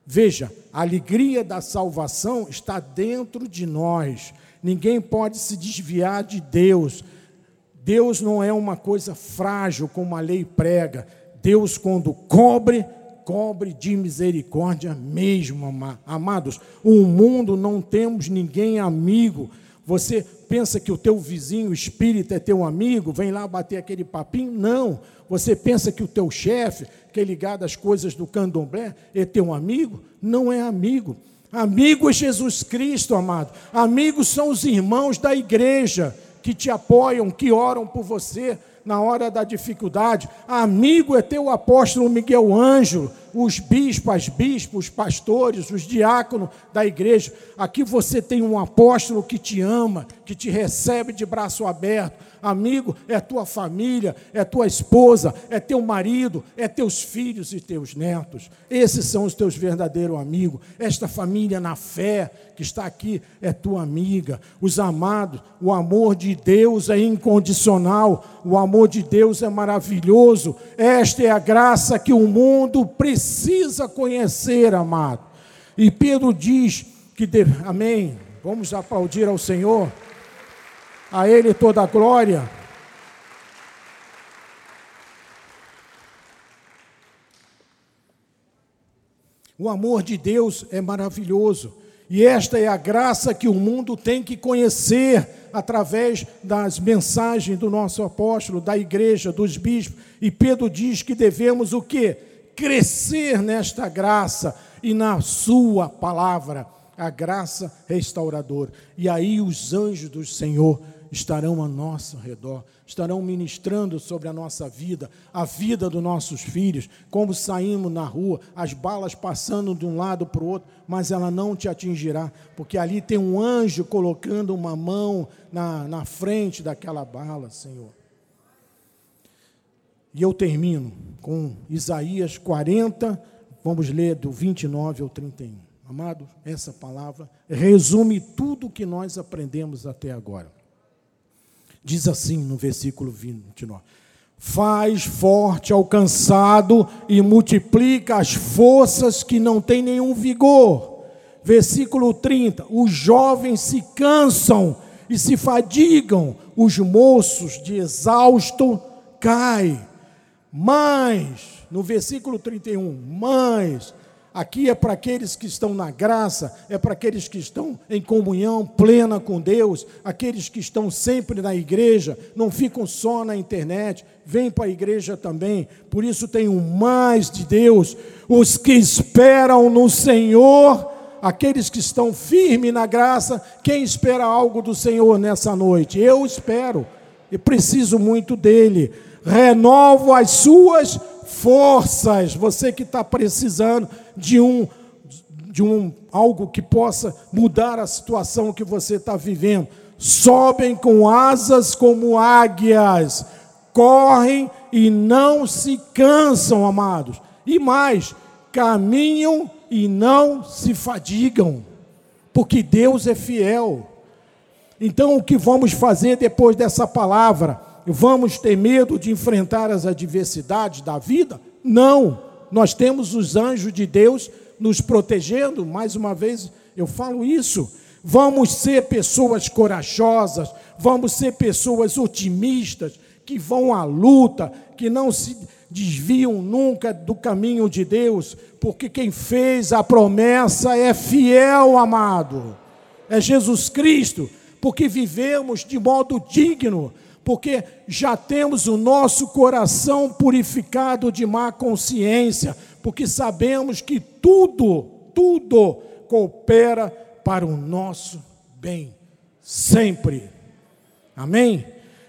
Veja, a alegria da salvação está dentro de nós. Ninguém pode se desviar de Deus. Deus não é uma coisa frágil como a lei prega. Deus, quando cobre, cobre de misericórdia mesmo, amados. O mundo não temos ninguém amigo. Você pensa que o teu vizinho espírita é teu amigo, vem lá bater aquele papinho? Não. Você pensa que o teu chefe, que é ligado às coisas do candomblé, é teu amigo? Não é amigo. Amigo é Jesus Cristo, amado. Amigos são os irmãos da igreja que te apoiam, que oram por você na hora da dificuldade. Amigo é teu apóstolo Miguel Ângelo, os bispos, bispos, os pastores, os diáconos da igreja. Aqui você tem um apóstolo que te ama, que te recebe de braço aberto. Amigo é tua família, é tua esposa, é teu marido, é teus filhos e teus netos. Esses são os teus verdadeiros amigos. Esta família na fé que está aqui é tua amiga. Os amados, o amor de Deus é incondicional, o amor de Deus é maravilhoso. Esta é a graça que o mundo precisa conhecer, amado. E Pedro diz que, amém. Vamos aplaudir ao Senhor. A Ele toda a glória. O amor de Deus é maravilhoso. E esta é a graça que o mundo tem que conhecer através das mensagens do nosso apóstolo, da igreja, dos bispos. E Pedro diz que devemos o quê? Crescer nesta graça e na sua palavra, a graça restauradora. E aí os anjos do Senhor estarão a nosso redor, estarão ministrando sobre a nossa vida, a vida dos nossos filhos, como saímos na rua, as balas passando de um lado para o outro, mas ela não te atingirá, porque ali tem um anjo colocando uma mão na, na frente daquela bala, Senhor. E eu termino com Isaías 40, vamos ler do 29 ao 31. Amado, essa palavra resume tudo o que nós aprendemos até agora. Diz assim no versículo 29. Faz forte ao cansado e multiplica as forças que não têm nenhum vigor. Versículo 30. Os jovens se cansam e se fadigam, os moços de exausto caem. Mas, no versículo 31, mas Aqui é para aqueles que estão na graça, é para aqueles que estão em comunhão plena com Deus, aqueles que estão sempre na igreja, não ficam só na internet, vêm para a igreja também. Por isso tem um mais de Deus. Os que esperam no Senhor, aqueles que estão firmes na graça, quem espera algo do Senhor nessa noite? Eu espero e preciso muito dele. Renovo as suas forças. Você que está precisando de um, de um algo que possa mudar a situação que você está vivendo. Sobem com asas como águias, correm e não se cansam, amados. E mais, caminham e não se fadigam, porque Deus é fiel. Então, o que vamos fazer depois dessa palavra? Vamos ter medo de enfrentar as adversidades da vida? Não. Nós temos os anjos de Deus nos protegendo, mais uma vez eu falo isso. Vamos ser pessoas corajosas, vamos ser pessoas otimistas, que vão à luta, que não se desviam nunca do caminho de Deus, porque quem fez a promessa é fiel, amado. É Jesus Cristo, porque vivemos de modo digno, porque já temos o nosso coração purificado de má consciência, porque sabemos que tudo, tudo coopera para o nosso bem, sempre. Amém?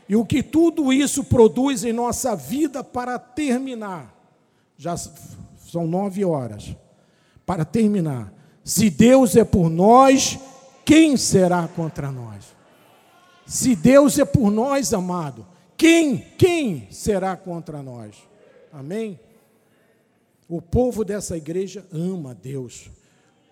E o que tudo isso produz em nossa vida para terminar. Já são nove horas. Para terminar. Se Deus é por nós, quem será contra nós? Se Deus é por nós, amado, quem, quem será contra nós? Amém? O povo dessa igreja ama Deus.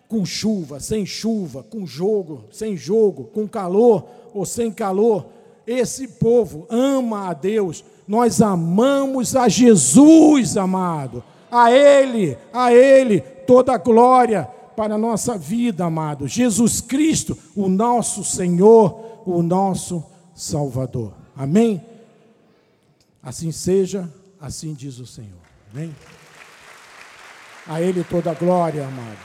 Com chuva, sem chuva, com jogo, sem jogo, com calor ou sem calor, esse povo ama a Deus. Nós amamos a Jesus, amado. A Ele, a Ele, toda a glória para a nossa vida, amado. Jesus Cristo, o nosso Senhor, o nosso Salvador. Amém? Assim seja, assim diz o Senhor. Amém? A Ele toda a glória, amado.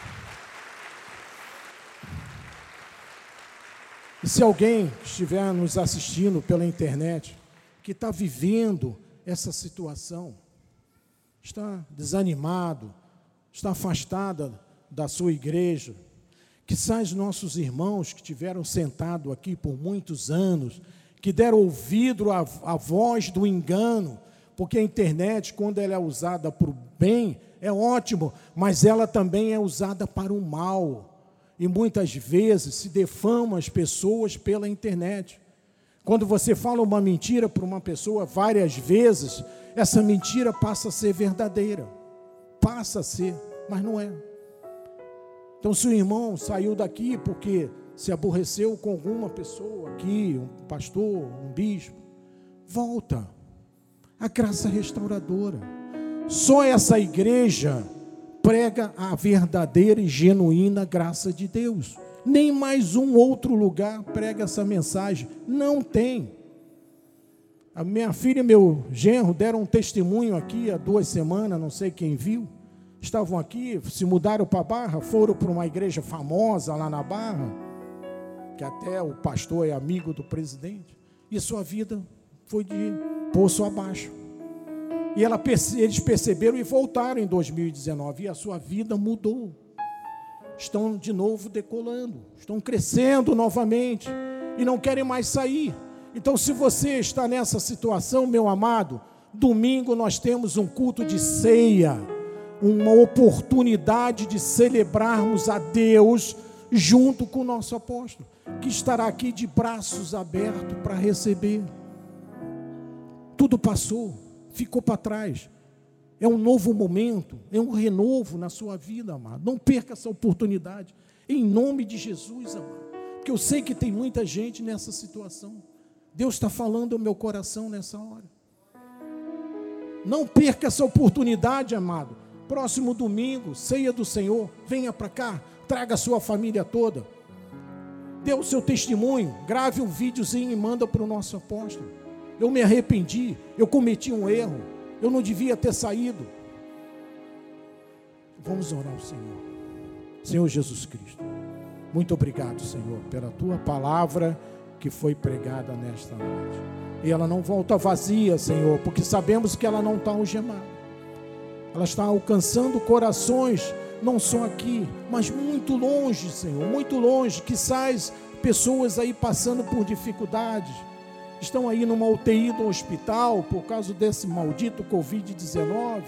E se alguém estiver nos assistindo pela internet, que está vivendo essa situação, está desanimado, está afastada da sua igreja, que sais nossos irmãos que tiveram sentado aqui por muitos anos, que deram ouvido à, à voz do engano, porque a internet, quando ela é usada para o bem, é ótimo, mas ela também é usada para o mal. E muitas vezes se defama as pessoas pela internet. Quando você fala uma mentira para uma pessoa várias vezes, essa mentira passa a ser verdadeira. Passa a ser, mas não é. Então, se o irmão saiu daqui porque se aborreceu com alguma pessoa aqui, um pastor, um bispo, volta. A graça restauradora. Só essa igreja prega a verdadeira e genuína graça de Deus. Nem mais um outro lugar prega essa mensagem. Não tem. A minha filha e meu genro deram um testemunho aqui há duas semanas, não sei quem viu. Estavam aqui, se mudaram para a Barra, foram para uma igreja famosa lá na Barra, que até o pastor é amigo do presidente, e sua vida foi de poço abaixo. E ela, eles perceberam e voltaram em 2019. E a sua vida mudou. Estão de novo decolando. Estão crescendo novamente. E não querem mais sair. Então, se você está nessa situação, meu amado, domingo nós temos um culto de ceia. Uma oportunidade de celebrarmos a Deus junto com o nosso apóstolo, que estará aqui de braços abertos para receber. Tudo passou ficou para trás. É um novo momento, é um renovo na sua vida, amado. Não perca essa oportunidade. Em nome de Jesus, amado. Porque eu sei que tem muita gente nessa situação. Deus está falando ao meu coração nessa hora. Não perca essa oportunidade, amado. Próximo domingo, ceia do Senhor, venha para cá, traga a sua família toda. Dê o seu testemunho, grave um videozinho e manda para o nosso apóstolo eu me arrependi, eu cometi um erro, eu não devia ter saído. Vamos orar ao Senhor. Senhor Jesus Cristo, muito obrigado, Senhor, pela tua palavra que foi pregada nesta noite. E ela não volta vazia, Senhor, porque sabemos que ela não está algemada. Ela está alcançando corações, não só aqui, mas muito longe, Senhor, muito longe, que sais pessoas aí passando por dificuldades estão aí numa UTI do hospital por causa desse maldito Covid-19,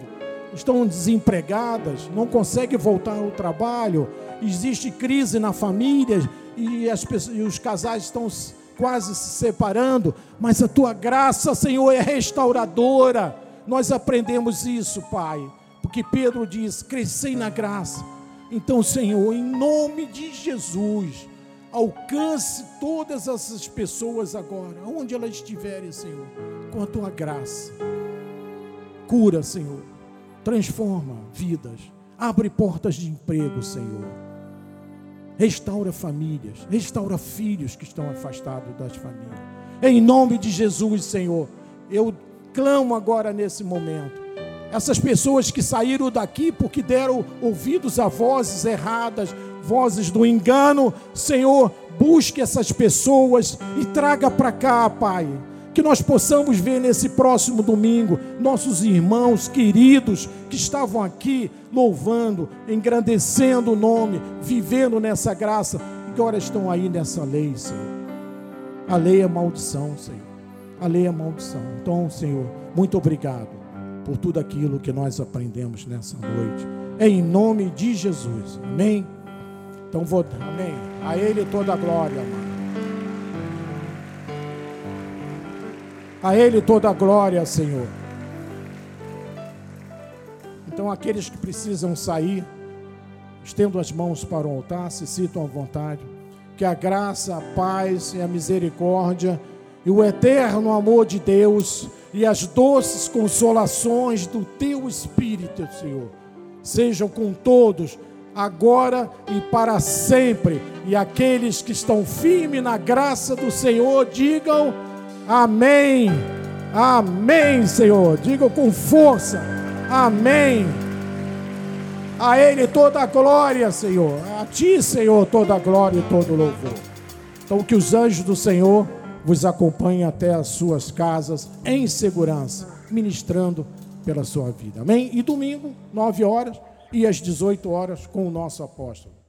estão desempregadas, não conseguem voltar ao trabalho, existe crise na família e, as e os casais estão quase se separando, mas a tua graça, Senhor, é restauradora. Nós aprendemos isso, Pai, porque Pedro diz: crescei na graça. Então, Senhor, em nome de Jesus, alcance todas essas pessoas agora, onde elas estiverem, Senhor, com a tua graça. Cura, Senhor. Transforma vidas. Abre portas de emprego, Senhor. Restaura famílias. Restaura filhos que estão afastados das famílias. Em nome de Jesus, Senhor, eu clamo agora nesse momento. Essas pessoas que saíram daqui porque deram ouvidos a vozes erradas, vozes do engano, Senhor, busque essas pessoas e traga para cá, Pai. Que nós possamos ver nesse próximo domingo nossos irmãos queridos que estavam aqui louvando, engrandecendo o nome, vivendo nessa graça, e agora estão aí nessa lei, Senhor. A lei é maldição, Senhor. A lei é maldição. Então, Senhor, muito obrigado por tudo aquilo que nós aprendemos nessa noite. Em nome de Jesus. Amém. Então vou, amém. A ele toda a glória, amado. A ele toda a glória, Senhor. Então aqueles que precisam sair, estendo as mãos para o altar, se citam à vontade. Que a graça, a paz e a misericórdia e o eterno amor de Deus e as doces consolações do teu Espírito, Senhor, sejam com todos, agora e para sempre. E aqueles que estão firmes na graça do Senhor, digam amém. Amém, Senhor. Digam com força. Amém. A Ele toda a glória, Senhor. A Ti, Senhor, toda a glória e todo o louvor. Então, que os anjos do Senhor vos acompanhe até as suas casas em segurança, ministrando pela sua vida. Amém? E domingo, 9 horas e às 18 horas com o nosso apóstolo.